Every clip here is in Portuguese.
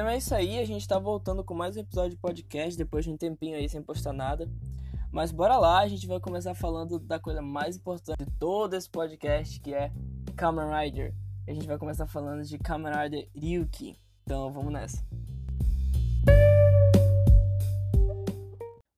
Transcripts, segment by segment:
Então é isso aí, a gente tá voltando com mais um episódio de podcast depois de um tempinho aí sem postar nada. Mas bora lá, a gente vai começar falando da coisa mais importante de todo esse podcast, que é Kamen Rider. A gente vai começar falando de Kamen Rider Ryuki. Então vamos nessa.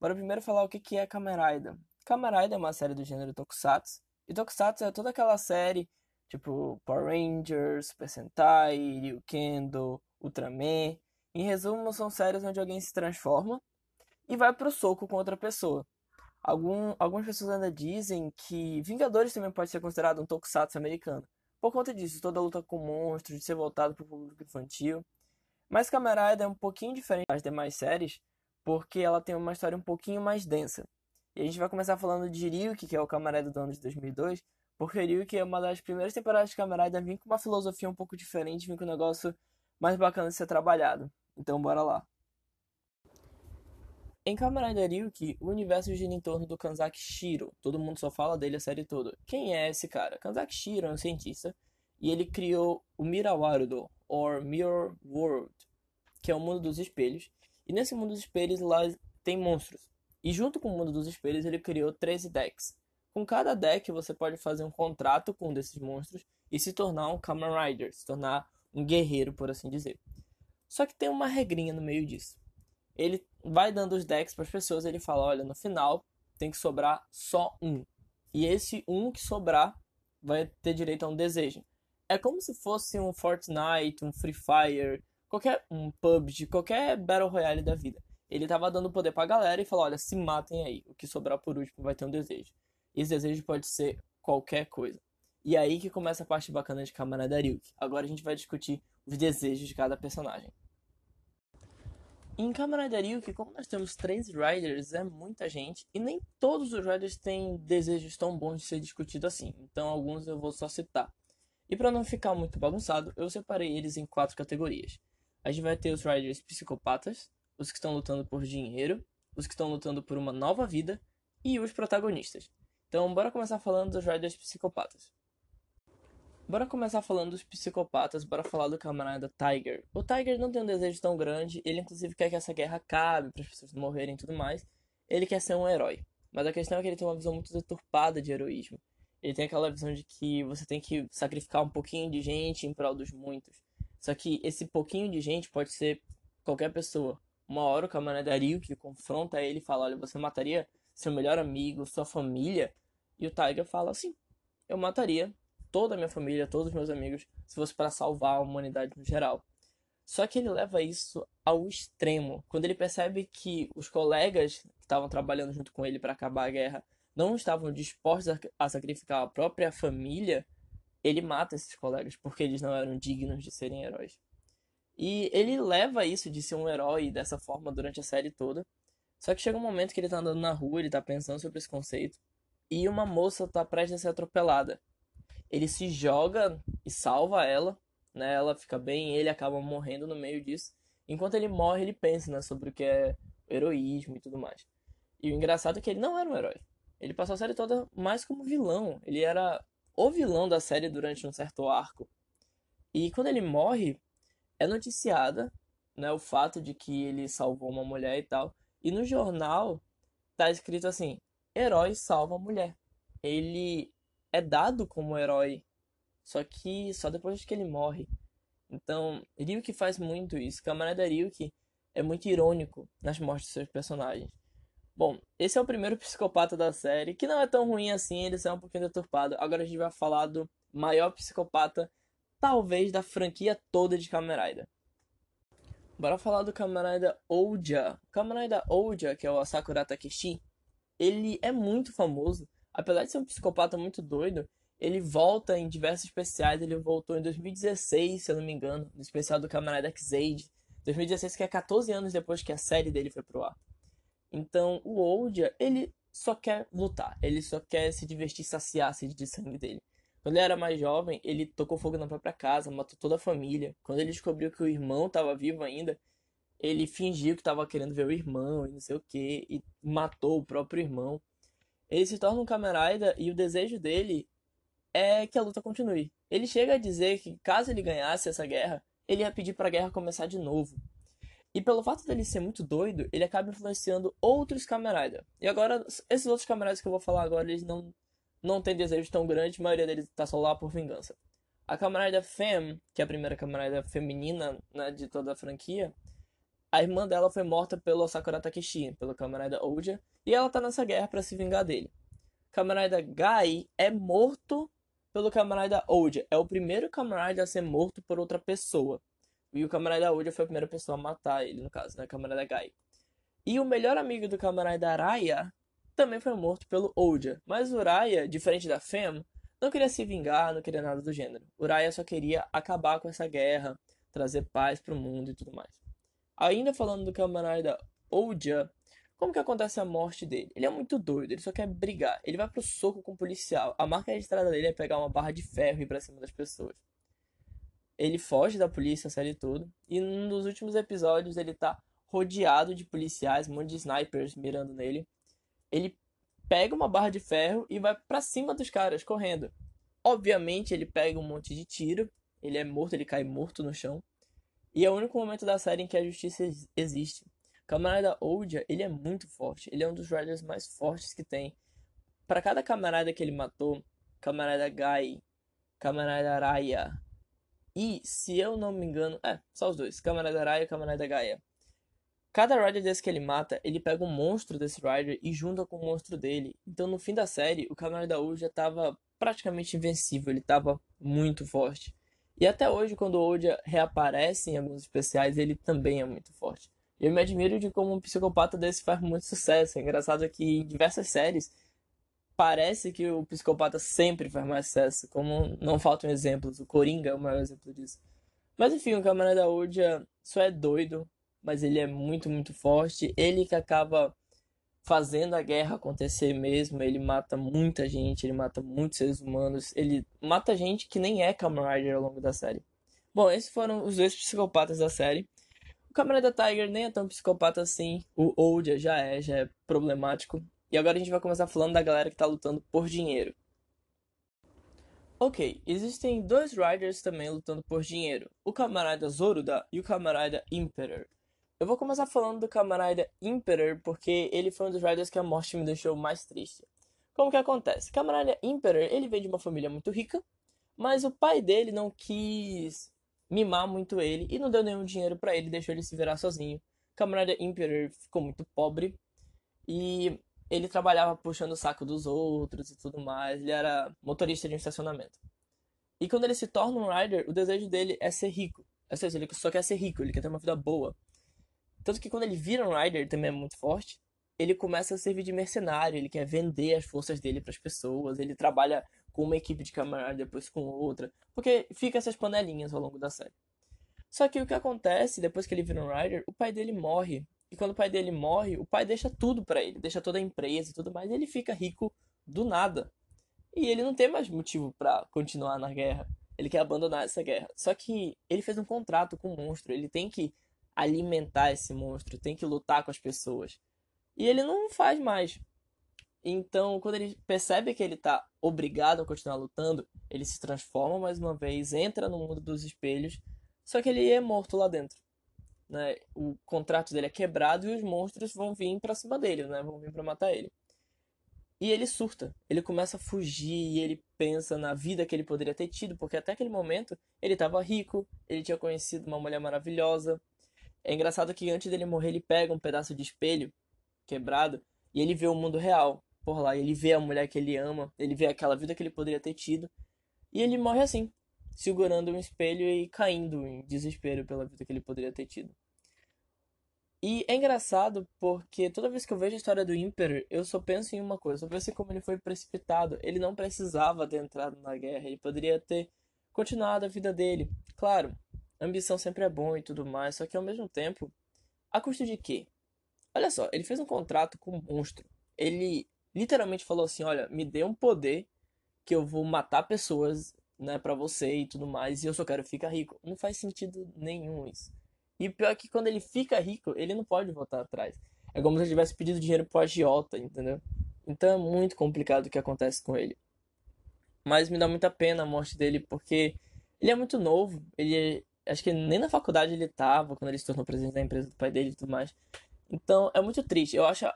Bora primeiro falar o que é Kamen Rider. Kamen Rider é uma série do gênero Tokusatsu. E Tokusatsu é toda aquela série, tipo Power Rangers, Super Sentai, Ryukendo, Ultraman. Em resumo, são séries onde alguém se transforma e vai pro soco com outra pessoa. Algum, algumas pessoas ainda dizem que Vingadores também pode ser considerado um tokusatsu americano. Por conta disso, toda a luta com monstros, de ser voltado para o público infantil. Mas Kamen é um pouquinho diferente das demais séries, porque ela tem uma história um pouquinho mais densa. E a gente vai começar falando de Ryuki, que é o Rider do ano de 2002, porque Ryuki é uma das primeiras temporadas de Kamen Rider vir com uma filosofia um pouco diferente, vir com um negócio mais bacana de ser trabalhado. Então bora lá. Em Kamen Ryuki, o universo gira em torno do Kanzaki Shiro. Todo mundo só fala dele a série toda. Quem é esse cara? Kanzaki Shiro é um cientista e ele criou o Mirawarudo, or Mirror World, que é o mundo dos espelhos. E nesse mundo dos espelhos lá tem monstros. E junto com o mundo dos espelhos ele criou 13 decks. Com cada deck você pode fazer um contrato com um desses monstros e se tornar um Kamen Rider, se tornar um guerreiro, por assim dizer. Só que tem uma regrinha no meio disso. Ele vai dando os decks para as pessoas, ele fala, olha, no final tem que sobrar só um. E esse um que sobrar vai ter direito a um desejo. É como se fosse um Fortnite, um Free Fire, qualquer um PUBG, qualquer Battle Royale da vida. Ele tava dando poder pra galera e falou, olha, se matem aí. O que sobrar por último vai ter um desejo. E esse desejo pode ser qualquer coisa. E aí que começa a parte bacana de Kamen Ryuki. Agora a gente vai discutir os desejos de cada personagem. Em Kamen Ryuki, como nós temos três Riders, é muita gente, e nem todos os Riders têm desejos tão bons de ser discutido assim, então alguns eu vou só citar. E para não ficar muito bagunçado, eu separei eles em quatro categorias. A gente vai ter os Riders psicopatas, os que estão lutando por dinheiro, os que estão lutando por uma nova vida e os protagonistas. Então, bora começar falando dos Riders psicopatas. Bora começar falando dos psicopatas, bora falar do camarada Tiger. O Tiger não tem um desejo tão grande, ele inclusive quer que essa guerra acabe, para as pessoas morrerem e tudo mais. Ele quer ser um herói. Mas a questão é que ele tem uma visão muito deturpada de heroísmo. Ele tem aquela visão de que você tem que sacrificar um pouquinho de gente em prol dos muitos. Só que esse pouquinho de gente pode ser qualquer pessoa. Uma hora o camarada Ryu que confronta ele e fala: Olha, você mataria seu melhor amigo, sua família? E o Tiger fala assim: Eu mataria toda a minha família, todos os meus amigos, se fosse para salvar a humanidade no geral. Só que ele leva isso ao extremo. Quando ele percebe que os colegas que estavam trabalhando junto com ele para acabar a guerra não estavam dispostos a sacrificar a própria família, ele mata esses colegas porque eles não eram dignos de serem heróis. E ele leva isso de ser um herói dessa forma durante a série toda. Só que chega um momento que ele tá andando na rua, ele tá pensando sobre esse conceito, e uma moça tá prestes a ser atropelada ele se joga e salva ela, né? Ela fica bem, ele acaba morrendo no meio disso. Enquanto ele morre, ele pensa, né, sobre o que é heroísmo e tudo mais. E o engraçado é que ele não era um herói. Ele passou a série toda mais como vilão. Ele era o vilão da série durante um certo arco. E quando ele morre, é noticiada, né, o fato de que ele salvou uma mulher e tal. E no jornal tá escrito assim: herói salva mulher. Ele é dado como herói, só que só depois que ele morre. Então, Ryuki faz muito isso. Camarada Ryuki é muito irônico nas mortes de seus personagens. Bom, esse é o primeiro psicopata da série, que não é tão ruim assim, ele é um pouquinho deturpado. Agora a gente vai falar do maior psicopata, talvez, da franquia toda de Rider. Bora falar do Rider Ouja. Rider Ouja, que é o Asakura Takeshi, ele é muito famoso apesar de ser um psicopata muito doido, ele volta em diversos especiais. Ele voltou em 2016, se eu não me engano, no especial do Camarada X-Aid. 2016, que é 14 anos depois que a série dele foi pro ar. Então, o Oldia, ele só quer lutar. Ele só quer se divertir, saciar a sede de sangue dele. Quando ele era mais jovem, ele tocou fogo na própria casa, matou toda a família. Quando ele descobriu que o irmão estava vivo ainda, ele fingiu que estava querendo ver o irmão e não sei o que, e matou o próprio irmão. Ele se torna um Kamen e o desejo dele é que a luta continue. Ele chega a dizer que caso ele ganhasse essa guerra, ele ia pedir para a guerra começar de novo. E pelo fato dele ser muito doido, ele acaba influenciando outros Kamen Rider. E agora, esses outros Kamen que eu vou falar agora, eles não, não têm desejo tão grande, a maioria deles tá só lá por vingança. A Kamen Rider Femme, que é a primeira Kamen Rider feminina né, de toda a franquia, a irmã dela foi morta pelo Sakura Takeshi, pelo Kamen Rider Ouja, e ela tá nessa guerra para se vingar dele. Kamen Rider Gai é morto pelo Kamen Rider Ouja. É o primeiro Rider a ser morto por outra pessoa. E o Kamen Rider foi a primeira pessoa a matar ele, no caso, né? Rider Gai. E o melhor amigo do Rider Araya também foi morto pelo Ouja. Mas o Raya, diferente da Fem, não queria se vingar, não queria nada do gênero. O Raya só queria acabar com essa guerra, trazer paz pro mundo e tudo mais. Ainda falando do Kamen Rider Ouja, como que acontece a morte dele? Ele é muito doido, ele só quer brigar. Ele vai pro soco com o policial. A marca registrada dele é pegar uma barra de ferro e ir pra cima das pessoas ele foge da polícia a série toda. E num dos últimos episódios ele tá rodeado de policiais, um monte de snipers mirando nele. Ele pega uma barra de ferro e vai para cima dos caras, correndo. Obviamente ele pega um monte de tiro, ele é morto, ele cai morto no chão. E é o único momento da série em que a justiça existe. Camarada Ouja, ele é muito forte, ele é um dos riders mais fortes que tem. Para cada camarada que ele matou, camarada Gai, camarada Araya, e, se eu não me engano, é, só os dois, Camarada Araya e Camarada Gaia. Cada Rider desse que ele mata, ele pega um monstro desse Rider e junta com o monstro dele. Então, no fim da série, o Camarada já estava praticamente invencível, ele estava muito forte. E até hoje, quando o Oja reaparece em alguns especiais, ele também é muito forte. Eu me admiro de como um psicopata desse faz muito sucesso. É engraçado que em diversas séries parece que o psicopata sempre faz mais sucesso, como não faltam exemplos. O Coringa é o maior exemplo disso. Mas enfim, o Camarada Udia só é doido, mas ele é muito, muito forte. Ele que acaba fazendo a guerra acontecer mesmo. Ele mata muita gente, ele mata muitos seres humanos. Ele mata gente que nem é Kamen Rider ao longo da série. Bom, esses foram os dois psicopatas da série. O Camarada Tiger nem é tão psicopata assim. O Odia já é, já é problemático. E agora a gente vai começar falando da galera que tá lutando por dinheiro. Ok, existem dois Riders também lutando por dinheiro, o camarada Zoruda e o camarada Emperor. Eu vou começar falando do camarada Emperor porque ele foi um dos Riders que a morte me deixou mais triste. Como que acontece? Camarada Emperor, ele veio de uma família muito rica, mas o pai dele não quis mimar muito ele e não deu nenhum dinheiro para ele, deixou ele se virar sozinho. Camarada Emperor ficou muito pobre e ele trabalhava puxando o saco dos outros e tudo mais. Ele era motorista de um estacionamento. E quando ele se torna um rider, o desejo dele é ser rico. Ou seja, ele só quer ser rico, ele quer ter uma vida boa. Tanto que quando ele vira um rider, também é muito forte, ele começa a servir de mercenário, ele quer vender as forças dele para as pessoas, ele trabalha com uma equipe de camarada, depois com outra, porque fica essas panelinhas ao longo da série. Só que o que acontece depois que ele vira um rider, o pai dele morre e quando o pai dele morre, o pai deixa tudo para ele, deixa toda a empresa e tudo mais, e ele fica rico do nada. E ele não tem mais motivo para continuar na guerra. Ele quer abandonar essa guerra. Só que ele fez um contrato com o monstro, ele tem que alimentar esse monstro, tem que lutar com as pessoas. E ele não faz mais. Então, quando ele percebe que ele tá obrigado a continuar lutando, ele se transforma mais uma vez, entra no mundo dos espelhos, só que ele é morto lá dentro né, o contrato dele é quebrado e os monstros vão vir para cima dele, né, vão vir para matar ele. E ele surta, ele começa a fugir e ele pensa na vida que ele poderia ter tido, porque até aquele momento ele estava rico, ele tinha conhecido uma mulher maravilhosa. É engraçado que antes dele morrer ele pega um pedaço de espelho quebrado e ele vê o mundo real por lá, ele vê a mulher que ele ama, ele vê aquela vida que ele poderia ter tido e ele morre assim, segurando um espelho e caindo em desespero pela vida que ele poderia ter tido. E é engraçado porque toda vez que eu vejo a história do Emperor, eu só penso em uma coisa, só penso em como ele foi precipitado. Ele não precisava ter entrado na guerra, ele poderia ter continuado a vida dele. Claro, ambição sempre é bom e tudo mais, só que ao mesmo tempo, a custo de quê? Olha só, ele fez um contrato com um monstro. Ele literalmente falou assim: "Olha, me dê um poder que eu vou matar pessoas, né, para você e tudo mais, e eu só quero ficar rico". Não faz sentido nenhum isso. E pior é que quando ele fica rico, ele não pode voltar atrás. É como se ele tivesse pedido dinheiro pro agiota, entendeu? Então é muito complicado o que acontece com ele. Mas me dá muita pena a morte dele, porque ele é muito novo, ele Acho que nem na faculdade ele tava, quando ele se tornou presidente da empresa do pai dele e tudo mais. Então é muito triste. Eu acho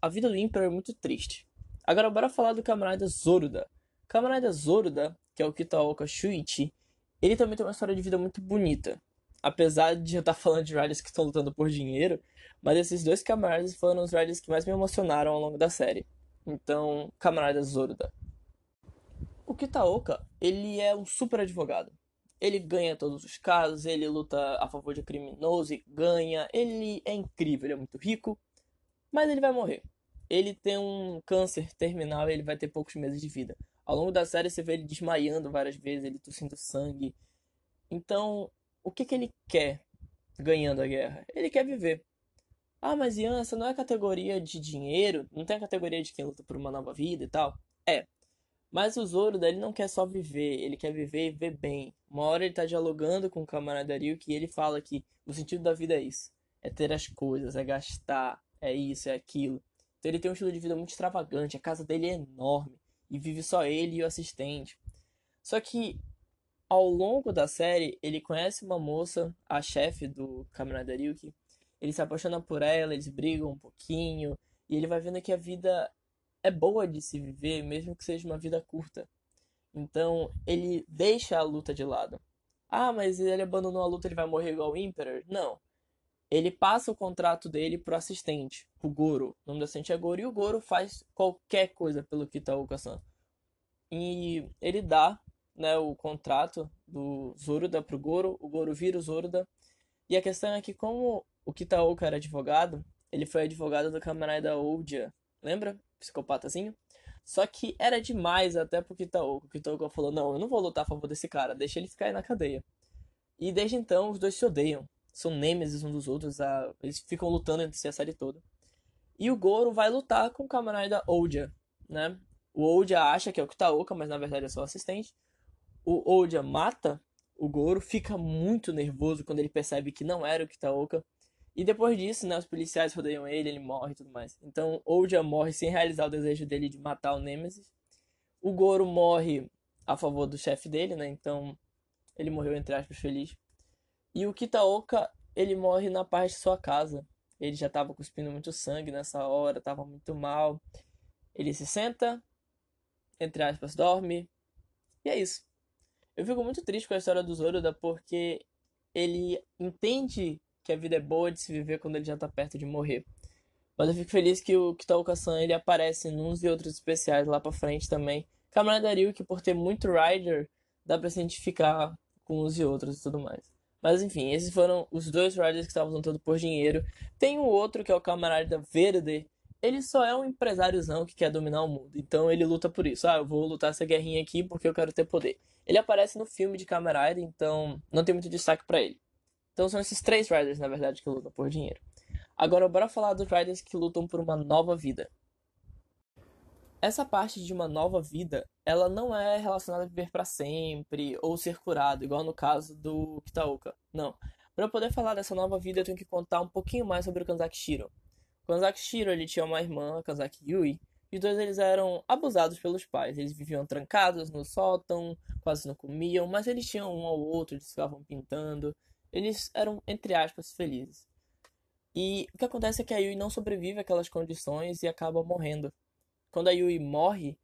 a vida do Emperor muito triste. Agora bora falar do camarada Zoruda. Camarada Zoruda, que é o Kitaoka Shuichi, ele também tem uma história de vida muito bonita. Apesar de eu estar falando de riders que estão lutando por dinheiro, mas esses dois camaradas foram os riders que mais me emocionaram ao longo da série. Então, camarada Zoruda. O Kitaoka, ele é um super advogado. Ele ganha todos os casos, ele luta a favor de criminoso e ganha. Ele é incrível, ele é muito rico, mas ele vai morrer. Ele tem um câncer terminal e ele vai ter poucos meses de vida. Ao longo da série você vê ele desmaiando várias vezes, ele tossindo sangue. Então, o que, que ele quer ganhando a guerra? Ele quer viver. Ah, mas Ian, essa não é categoria de dinheiro? Não tem a categoria de quem luta por uma nova vida e tal? É. Mas o Zoro, ele não quer só viver, ele quer viver e ver bem. Uma hora ele tá dialogando com o camarada Ryuki e ele fala que o sentido da vida é isso. É ter as coisas, é gastar, é isso, é aquilo. Então ele tem um estilo de vida muito extravagante, a casa dele é enorme e vive só ele e o assistente. Só que ao longo da série, ele conhece uma moça, a chefe do Camarada Ryuki. Ele se apaixona por ela, eles brigam um pouquinho e ele vai vendo que a vida é boa de se viver, mesmo que seja uma vida curta. Então, ele deixa a luta de lado. Ah, mas ele abandonou a luta, ele vai morrer igual o Emperor? Não. Ele passa o contrato dele pro assistente, o Goro. O nome do assistente é Goro e o Goro faz qualquer coisa pelo Kitaoka-san. E ele dá né, o contrato do Zoruda pro Goro, o Goro vira o Zoruda. E a questão é que como o Kitaoka era advogado, ele foi advogado do camarada Oudia, lembra? Psicopatazinho. Só que era demais até pro Kitaoka. O Kitaoka falou, não, eu não vou lutar a favor desse cara, deixa ele ficar aí na cadeia. E desde então os dois se odeiam. São nêmesis um dos outros, a... eles ficam lutando entre si a série toda. E o Goro vai lutar com o camarada Oudia, né? O Oudia acha que é o Kitaoka, mas na verdade é só assistente. O Oudia mata o Goro, fica muito nervoso quando ele percebe que não era o Kitaoka. E depois disso, né, os policiais rodeiam ele, ele morre e tudo mais. Então, Oudia morre sem realizar o desejo dele de matar o Nemesis. O Goro morre a favor do chefe dele, né? Então, ele morreu entre aspas feliz. E o Kitaoka, ele morre na parte de sua casa. Ele já estava cuspindo muito sangue nessa hora, estava muito mal. Ele se senta, entre aspas, dorme. E é isso. Eu fico muito triste com a história do Zoroda porque ele entende que a vida é boa de se viver quando ele já tá perto de morrer. Mas eu fico feliz que o Kitaoka-san ele aparece em uns e outros especiais lá pra frente também. Camarada que por ter muito Rider, dá pra se identificar com uns e outros e tudo mais. Mas enfim, esses foram os dois Riders que estavam lutando por dinheiro. Tem o outro que é o Camarada Verde, ele só é um empresáriozão que quer dominar o mundo. Então ele luta por isso. Ah, eu vou lutar essa guerrinha aqui porque eu quero ter poder. Ele aparece no filme de Rider, então não tem muito destaque para ele. Então são esses três Riders, na verdade, que lutam por dinheiro. Agora bora falar dos Riders que lutam por uma nova vida. Essa parte de uma nova vida, ela não é relacionada a viver para sempre ou ser curado, igual no caso do Kitaoka. Não. Para poder falar dessa nova vida, eu tenho que contar um pouquinho mais sobre o Kanzaki Shiro. O Kanzaki Shiro, ele tinha uma irmã, Kanzaki Yui, e os dois eles eram abusados pelos pais. Eles viviam trancados no sótão, quase não comiam, mas eles tinham um ao outro, eles ficavam pintando. Eles eram, entre aspas, felizes. E o que acontece é que a Yui não sobrevive àquelas condições e acaba morrendo. Quando a Yui morre,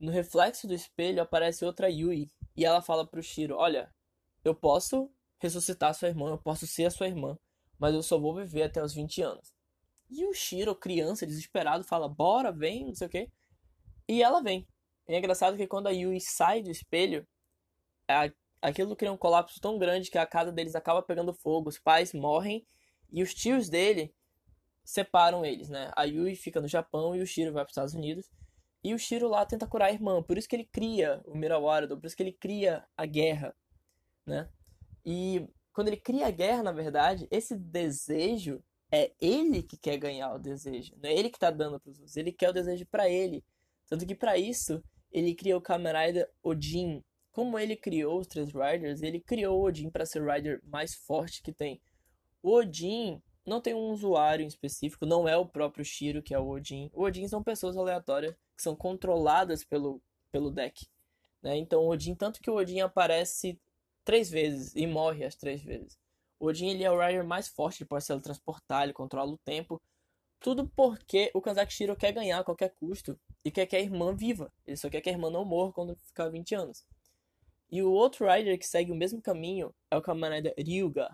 no reflexo do espelho aparece outra Yui e ela fala pro Shiro: Olha, eu posso ressuscitar sua irmã, eu posso ser a sua irmã, mas eu só vou viver até os 20 anos. E o Shiro, criança, desesperado, fala: Bora, vem, não sei o quê. E ela vem. E é engraçado que quando a Yui sai do espelho, aquilo cria um colapso tão grande que a casa deles acaba pegando fogo, os pais morrem e os tios dele separam eles, né? A Yui fica no Japão e o Shiro vai para os Estados Unidos. E o Shiro lá tenta curar a irmã, por isso que ele cria o Mirawardo, por isso que ele cria a guerra, né? E quando ele cria a guerra, na verdade, esse desejo é ele que quer ganhar o desejo, não é ele que tá dando para os outros, ele quer o desejo para ele. Tanto que para isso ele cria o Kamen Rider Odin. Como ele criou os três Riders, ele criou o Odin para ser o Rider mais forte que tem. O Odin não tem um usuário em específico, não é o próprio Shiro que é o Odin. O Odin são pessoas aleatórias que são controladas pelo, pelo deck. Né? Então o Odin, tanto que o Odin aparece três vezes e morre as três vezes. O Odin ele é o Rider mais forte, ele pode se transportar, ele controla o tempo. Tudo porque o Kanzaki quer ganhar a qualquer custo e quer que a irmã viva. Ele só quer que a irmã não morra quando ficar 20 anos. E o outro Rider que segue o mesmo caminho é o camarada Ryuga,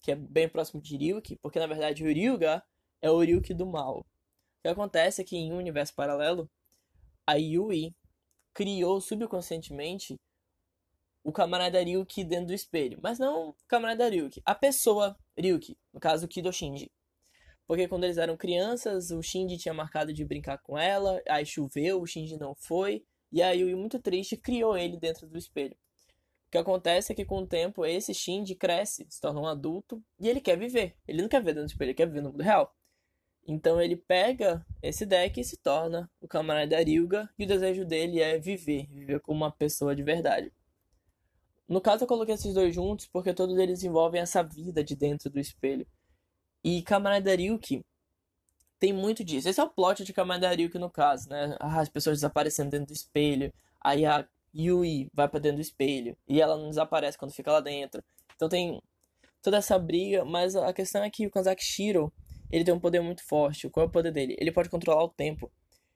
que é bem próximo de Ryuki, porque na verdade o Ryuga é o Ryuki do mal. O que acontece é que em um universo paralelo, a Yui criou subconscientemente o camarada Ryuki dentro do espelho. Mas não o camarada Ryuki, a pessoa Ryuki, no caso o Kido Shinji. Porque quando eles eram crianças, o Shinji tinha marcado de brincar com ela, aí choveu, o Shinji não foi, e a Yui, muito triste, criou ele dentro do espelho. O que acontece é que com o tempo esse Shinji cresce, se torna um adulto, e ele quer viver. Ele não quer ver dentro do espelho, ele quer viver no mundo real. Então ele pega esse deck e se torna o camarada Ryuga, e o desejo dele é viver, viver como uma pessoa de verdade. No caso, eu coloquei esses dois juntos porque todos eles envolvem essa vida de dentro do espelho. E Camarada Ryuki tem muito disso. Esse é o plot de Camarada Ryuki no caso, né? Ah, as pessoas desaparecendo dentro do espelho. Aí a Yui vai para dentro do espelho. E ela não desaparece quando fica lá dentro. Então tem toda essa briga. Mas a questão é que o Kanzaki Shiro, ele tem um poder muito forte. Qual é o poder dele? Ele pode controlar o tempo.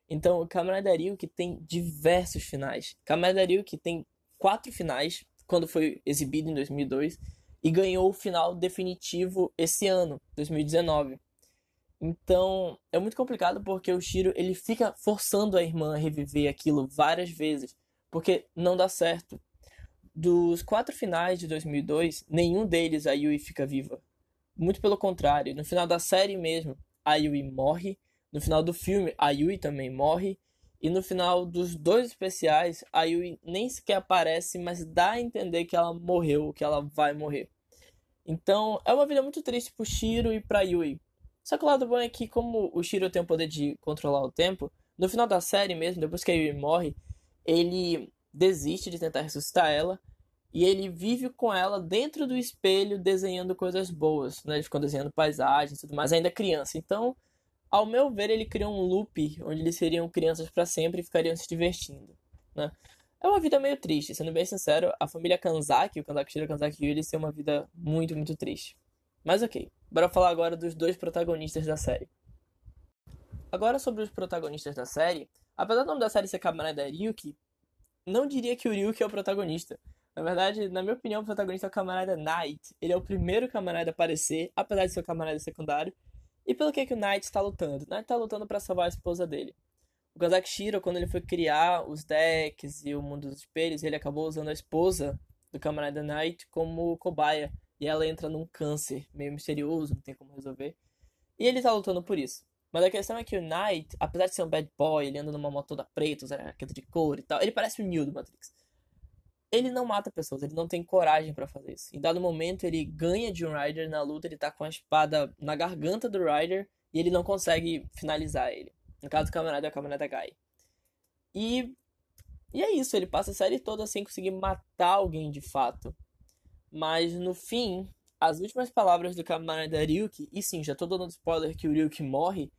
Então o Camarada Ryuki tem diversos finais. Camarada Ryuki tem quatro finais quando foi exibido em 2002 e ganhou o final definitivo esse ano, 2019. Então, é muito complicado porque o Shiro, ele fica forçando a irmã a reviver aquilo várias vezes, porque não dá certo. Dos quatro finais de 2002, nenhum deles a Yui fica viva. Muito pelo contrário, no final da série mesmo, a Yui morre, no final do filme, a Yui também morre, e no final dos dois especiais, a Yui nem sequer aparece, mas dá a entender que ela morreu, que ela vai morrer. Então, é uma vida muito triste pro Shiro e pra Yui. Só que o lado bom é que, como o Shiro tem o poder de controlar o tempo, no final da série mesmo, depois que a Yui morre, ele desiste de tentar ressuscitar ela e ele vive com ela dentro do espelho desenhando coisas boas, né? Ele ficou desenhando paisagens e tudo mais, ainda criança. Então, ao meu ver, ele criou um loop onde eles seriam crianças para sempre e ficariam se divertindo, né? É uma vida meio triste, sendo bem sincero, a família Kanzaki, o Kanzaki Shiro e o Kanzaki eles têm uma vida muito, muito triste. Mas ok, bora falar agora dos dois protagonistas da série. Agora sobre os protagonistas da série, apesar do nome da série ser Kamarada Ryuki, não diria que o Ryuki é o protagonista. Na verdade, na minha opinião, o protagonista é o camarada Knight. Ele é o primeiro camarada a aparecer, apesar de ser o camarada secundário, e pelo que, que o Knight está lutando? O Knight está lutando para salvar a esposa dele. O Kazak Shiro, quando ele foi criar os decks e o mundo dos espelhos, ele acabou usando a esposa do camarada Knight como cobaia. E ela entra num câncer meio misterioso, não tem como resolver. E ele tá lutando por isso. Mas a questão é que o Knight, apesar de ser um bad boy, ele anda numa moto toda preta, usando jaqueta de couro e tal, ele parece o Neo do Matrix ele não mata pessoas, ele não tem coragem para fazer isso. Em dado momento, ele ganha de um Rider na luta, ele tá com a espada na garganta do Rider e ele não consegue finalizar ele. No caso do camarada é o camarada Guy. E, e é isso, ele passa a série toda sem conseguir matar alguém de fato. Mas no fim, as últimas palavras do camarada Ryuki, e sim, já tô dando spoiler que o Ryuki morre,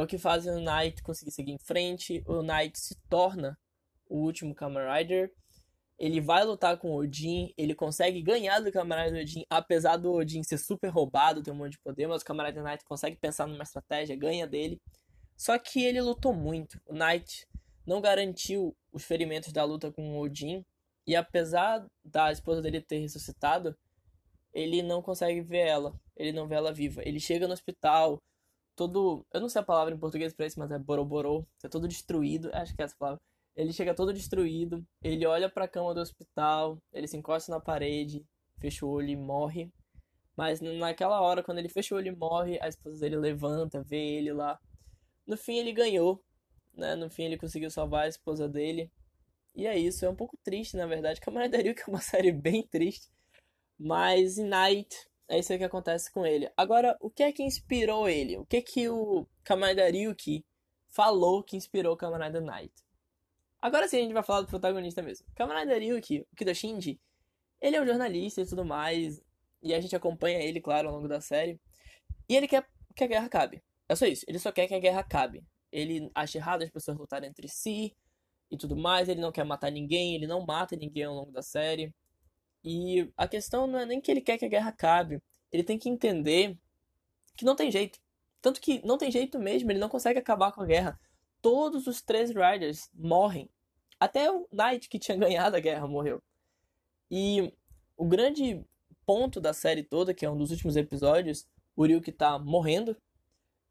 é o que faz o Knight conseguir seguir em frente. O Knight se torna o último Kamen Rider ele vai lutar com o Odin, ele consegue ganhar do camarada Odin, apesar do Odin ser super roubado, ter um monte de poder, mas o camarada Knight consegue pensar numa estratégia, ganha dele. Só que ele lutou muito. O Knight não garantiu os ferimentos da luta com o Odin, e apesar da esposa dele ter ressuscitado, ele não consegue ver ela, ele não vê ela viva. Ele chega no hospital, todo, eu não sei a palavra em português para isso, mas é boroborô, tá todo destruído, acho que é essa palavra ele chega todo destruído, ele olha para a cama do hospital, ele se encosta na parede, fecha o olho e morre. Mas naquela hora, quando ele fecha o olho e morre, a esposa dele levanta, vê ele lá. No fim, ele ganhou, né? No fim, ele conseguiu salvar a esposa dele. E é isso, é um pouco triste, na verdade. Camaraderia Ryuki é uma série bem triste. Mas Night, é isso que acontece com ele. Agora, o que é que inspirou ele? O que é que o Kamarada Ryuki falou que inspirou o Kamarada Night? Agora sim a gente vai falar do protagonista mesmo. Kamarada Ryuki, o Kido ele é um jornalista e tudo mais, e a gente acompanha ele, claro, ao longo da série. E ele quer que a guerra acabe. É só isso, ele só quer que a guerra acabe. Ele acha errado as pessoas lutarem entre si e tudo mais, ele não quer matar ninguém, ele não mata ninguém ao longo da série. E a questão não é nem que ele quer que a guerra acabe, ele tem que entender que não tem jeito. Tanto que não tem jeito mesmo, ele não consegue acabar com a guerra. Todos os três Riders morrem. Até o Knight, que tinha ganhado a guerra, morreu. E o grande ponto da série toda, que é um dos últimos episódios, o Ryuki tá morrendo.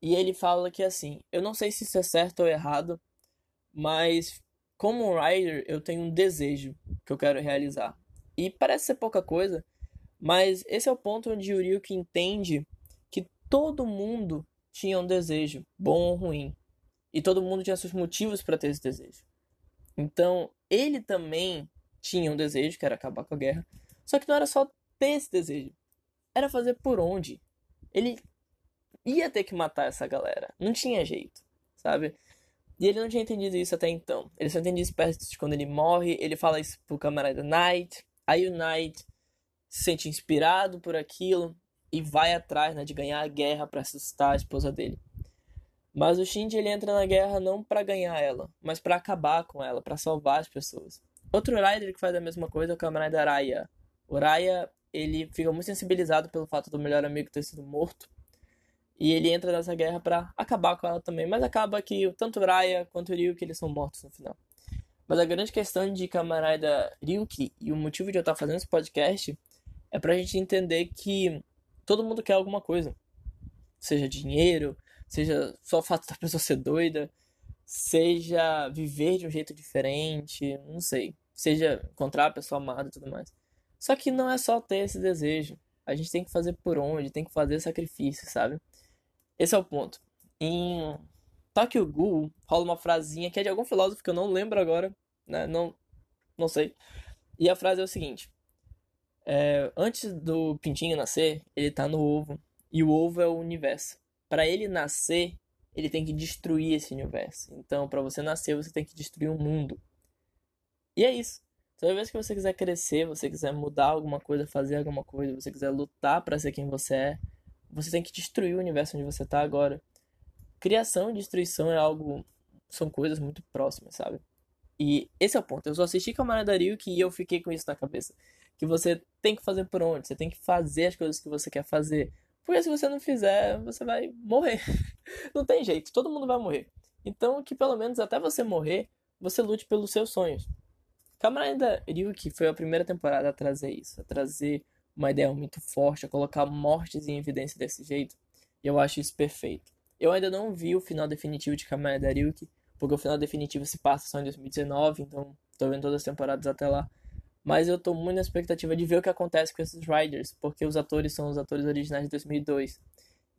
E ele fala que assim, eu não sei se isso é certo ou errado, mas como um Rider, eu tenho um desejo que eu quero realizar. E parece ser pouca coisa, mas esse é o ponto onde o Ryuki entende que todo mundo tinha um desejo, bom ou ruim. E todo mundo tinha seus motivos para ter esse desejo. Então, ele também tinha um desejo, que era acabar com a guerra. Só que não era só ter esse desejo. Era fazer por onde. Ele ia ter que matar essa galera. Não tinha jeito, sabe? E ele não tinha entendido isso até então. Ele só entendia isso perto de quando ele morre. Ele fala isso pro camarada Knight. O Knight se sente inspirado por aquilo e vai atrás né, de ganhar a guerra para assustar a esposa dele. Mas o Shinji ele entra na guerra não para ganhar ela, mas para acabar com ela, para salvar as pessoas. Outro Rider que faz a mesma coisa é o camarada Raya. O Raya ele fica muito sensibilizado pelo fato do melhor amigo ter sido morto. E ele entra nessa guerra para acabar com ela também. Mas acaba que tanto o Raya quanto o Ryuki eles são mortos no final. Mas a grande questão de camarada Ryuki e o motivo de eu estar fazendo esse podcast é pra gente entender que todo mundo quer alguma coisa. Seja dinheiro, seja só o fato da pessoa ser doida, seja viver de um jeito diferente, não sei. Seja encontrar a pessoa amada e tudo mais. Só que não é só ter esse desejo. A gente tem que fazer por onde, tem que fazer sacrifício, sabe? Esse é o ponto. Em Tokyo Ghoul rola uma frasinha que é de algum filósofo que eu não lembro agora, né? Não, não sei. E a frase é o seguinte: é, antes do pintinho nascer, ele tá no ovo e o ovo é o universo. Para ele nascer, ele tem que destruir esse universo. Então, para você nascer, você tem que destruir o um mundo. E é isso. Toda vez que você quiser crescer, você quiser mudar alguma coisa, fazer alguma coisa, você quiser lutar para ser quem você é, você tem que destruir o universo onde você tá agora. Criação e destruição é algo. São coisas muito próximas, sabe? E esse é o ponto. Eu só assisti Camarada Ryuki e eu fiquei com isso na cabeça. Que você tem que fazer por onde? Você tem que fazer as coisas que você quer fazer. Porque se você não fizer, você vai morrer. não tem jeito, todo mundo vai morrer. Então, que pelo menos até você morrer, você lute pelos seus sonhos. Camarada Ryuki foi a primeira temporada a trazer isso, a trazer uma ideia muito forte, a colocar mortes em evidência desse jeito. E eu acho isso perfeito. Eu ainda não vi o final definitivo de Kamen Ryuki, porque o final definitivo se passa só em 2019, então tô vendo todas as temporadas até lá. Mas eu tô muito na expectativa de ver o que acontece com esses Riders, porque os atores são os atores originais de 2002.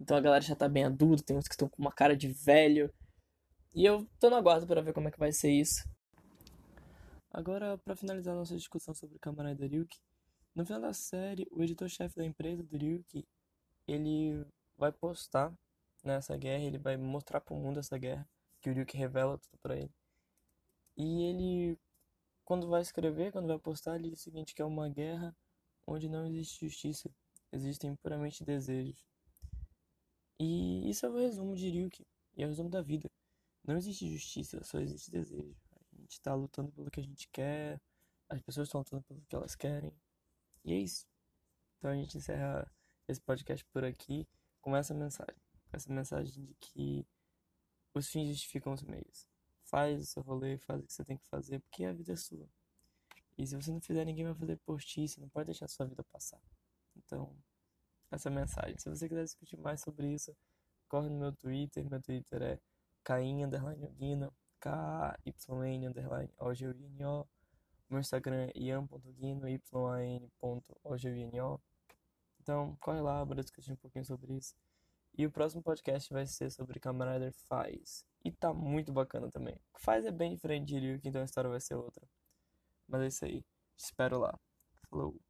Então a galera já tá bem adulta, tem uns que estão com uma cara de velho. E eu tô no aguardo para ver como é que vai ser isso. Agora, para finalizar nossa discussão sobre Kamen Ryuki, no final da série, o editor-chefe da empresa do ele vai postar nessa guerra, ele vai mostrar para o mundo essa guerra, que o Ryuki revela tudo para ele. E ele, quando vai escrever, quando vai postar, ele diz o seguinte, que é uma guerra onde não existe justiça, existem puramente desejos. E isso é o resumo de Ryuki, e é o resumo da vida. Não existe justiça, só existe desejo. A gente está lutando pelo que a gente quer, as pessoas estão lutando pelo que elas querem. E é isso. Então a gente encerra esse podcast por aqui com essa mensagem essa mensagem de que os fins justificam os meios. Faz o seu rolê, faz o que você tem que fazer, porque a vida é sua. E se você não fizer, ninguém vai fazer por ti, você não pode deixar a sua vida passar. Então, essa é mensagem. Se você quiser discutir mais sobre isso, corre no meu Twitter. Meu Twitter é Caim underline Guino, K-Y-N underline O-G-U-N-O. Meu Instagram é ian.guino, Y-A-N.O-G-U-N-O. Então, corre lá, bora discutir um pouquinho sobre isso. E o próximo podcast vai ser sobre Kamen Rider Faz. E tá muito bacana também. Faz é bem diferente de Ryuk, então a história vai ser outra. Mas é isso aí. Te espero lá. Falou.